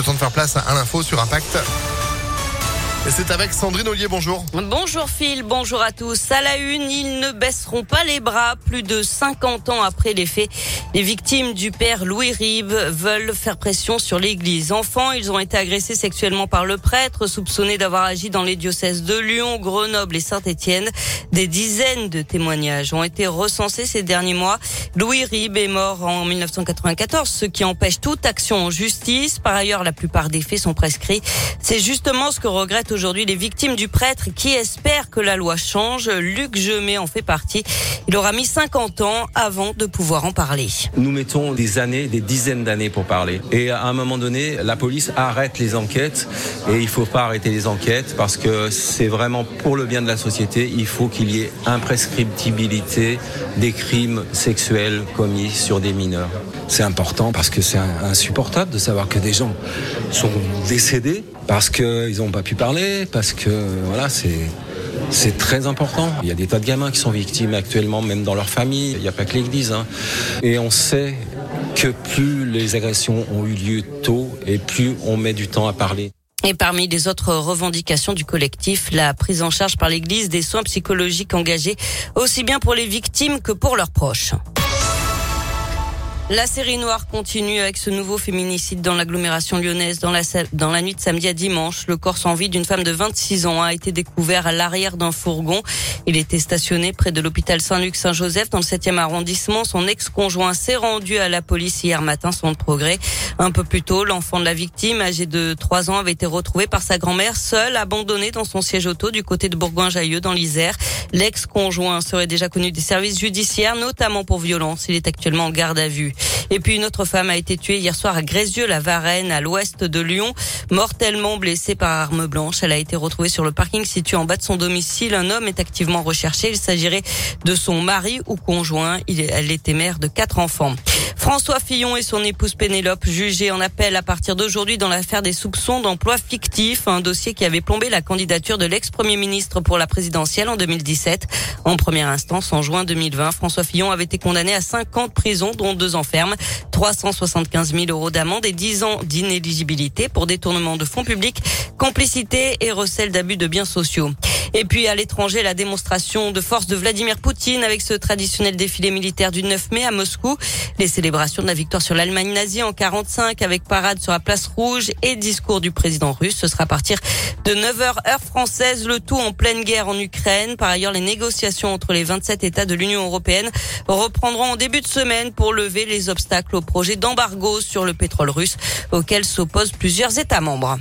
Le temps de faire place à l'info sur Impact. C'est avec Sandrine Ollier, bonjour. Bonjour Phil, bonjour à tous. À la une, ils ne baisseront pas les bras. Plus de 50 ans après les faits, les victimes du père Louis Rive veulent faire pression sur l'église. Enfants, ils ont été agressés sexuellement par le prêtre, soupçonnés d'avoir agi dans les diocèses de Lyon, Grenoble et Saint-Étienne. Des dizaines de témoignages ont été recensés ces derniers mois. Louis Rib est mort en 1994, ce qui empêche toute action en justice. Par ailleurs, la plupart des faits sont prescrits. C'est justement ce que aujourd'hui les victimes du prêtre qui espèrent que la loi change. Luc Gemet en fait partie. Il aura mis 50 ans avant de pouvoir en parler. Nous mettons des années, des dizaines d'années pour parler. Et à un moment donné, la police arrête les enquêtes et il faut pas arrêter les enquêtes parce que c'est vraiment pour le bien de la société. Il faut qu'il y ait imprescriptibilité des crimes sexuels commis sur des mineurs. C'est important parce que c'est insupportable de savoir que des gens sont décédés parce qu'ils n'ont pas pu parler, parce que voilà, c'est très important. Il y a des tas de gamins qui sont victimes actuellement, même dans leur famille. Il n'y a pas que l'Église. Hein. Et on sait que plus les agressions ont eu lieu tôt et plus on met du temps à parler. Et parmi les autres revendications du collectif, la prise en charge par l'Église des soins psychologiques engagés aussi bien pour les victimes que pour leurs proches. La série noire continue avec ce nouveau féminicide dans l'agglomération lyonnaise dans la, nuit de samedi à dimanche. Le corps sans vie d'une femme de 26 ans a été découvert à l'arrière d'un fourgon. Il était stationné près de l'hôpital Saint-Luc-Saint-Joseph dans le 7e arrondissement. Son ex-conjoint s'est rendu à la police hier matin sans progrès. Un peu plus tôt, l'enfant de la victime, âgé de 3 ans, avait été retrouvé par sa grand-mère seule, abandonnée dans son siège auto du côté de Bourgoin-Jailleux dans l'Isère. L'ex-conjoint serait déjà connu des services judiciaires, notamment pour violence. Il est actuellement en garde à vue. Et puis une autre femme a été tuée hier soir à Grézieux-la-Varenne, à l'ouest de Lyon, mortellement blessée par arme blanche. Elle a été retrouvée sur le parking situé en bas de son domicile. Un homme est activement recherché. Il s'agirait de son mari ou conjoint. Elle était mère de quatre enfants. François Fillon et son épouse Pénélope jugés en appel à partir d'aujourd'hui dans l'affaire des soupçons d'emploi fictif, un dossier qui avait plombé la candidature de l'ex-premier ministre pour la présidentielle en 2017. En première instance, en juin 2020, François Fillon avait été condamné à 5 ans de prison, dont deux ans ferme, 375 000 euros d'amende et 10 ans d'inéligibilité pour détournement de fonds publics, complicité et recel d'abus de biens sociaux. Et puis à l'étranger, la démonstration de force de Vladimir Poutine avec ce traditionnel défilé militaire du 9 mai à Moscou. Les célébrations de la victoire sur l'Allemagne nazie en 45 avec parade sur la place rouge et discours du président russe. Ce sera à partir de 9h heure française, le tout en pleine guerre en Ukraine. Par ailleurs, les négociations entre les 27 États de l'Union européenne reprendront en début de semaine pour lever les obstacles au projet d'embargo sur le pétrole russe auquel s'opposent plusieurs États membres.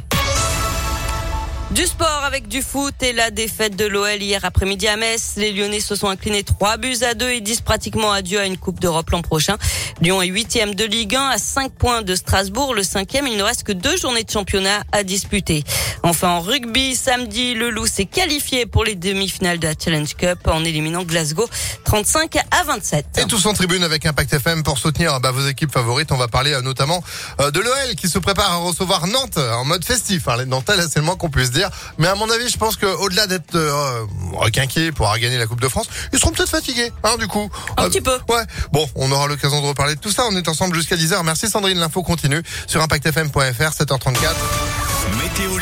Du sport avec du foot et la défaite de l'OL hier après-midi à Metz. Les Lyonnais se sont inclinés 3 buts à 2 et disent pratiquement adieu à une Coupe d'Europe l'an prochain. Lyon est huitième de Ligue 1 à 5 points de Strasbourg. Le cinquième, il ne reste que deux journées de championnat à disputer. Enfin, en rugby, samedi, le Loup s'est qualifié pour les demi-finales de la Challenge Cup en éliminant Glasgow 35 à 27. Et tous en tribune avec Impact FM pour soutenir bah, vos équipes favorites. On va parler euh, notamment euh, de l'OL qui se prépare à recevoir Nantes en mode festif. Moins qu'on puisse. Mais à mon avis, je pense qu'au-delà d'être euh, requinqués pour avoir gagné la Coupe de France, ils seront peut-être fatigués, hein, du coup. Un petit peu. Ouais. Bon, on aura l'occasion de reparler de tout ça. On est ensemble jusqu'à 10h. Merci Sandrine. L'info continue sur ImpactFM.fr, 7h34. Météo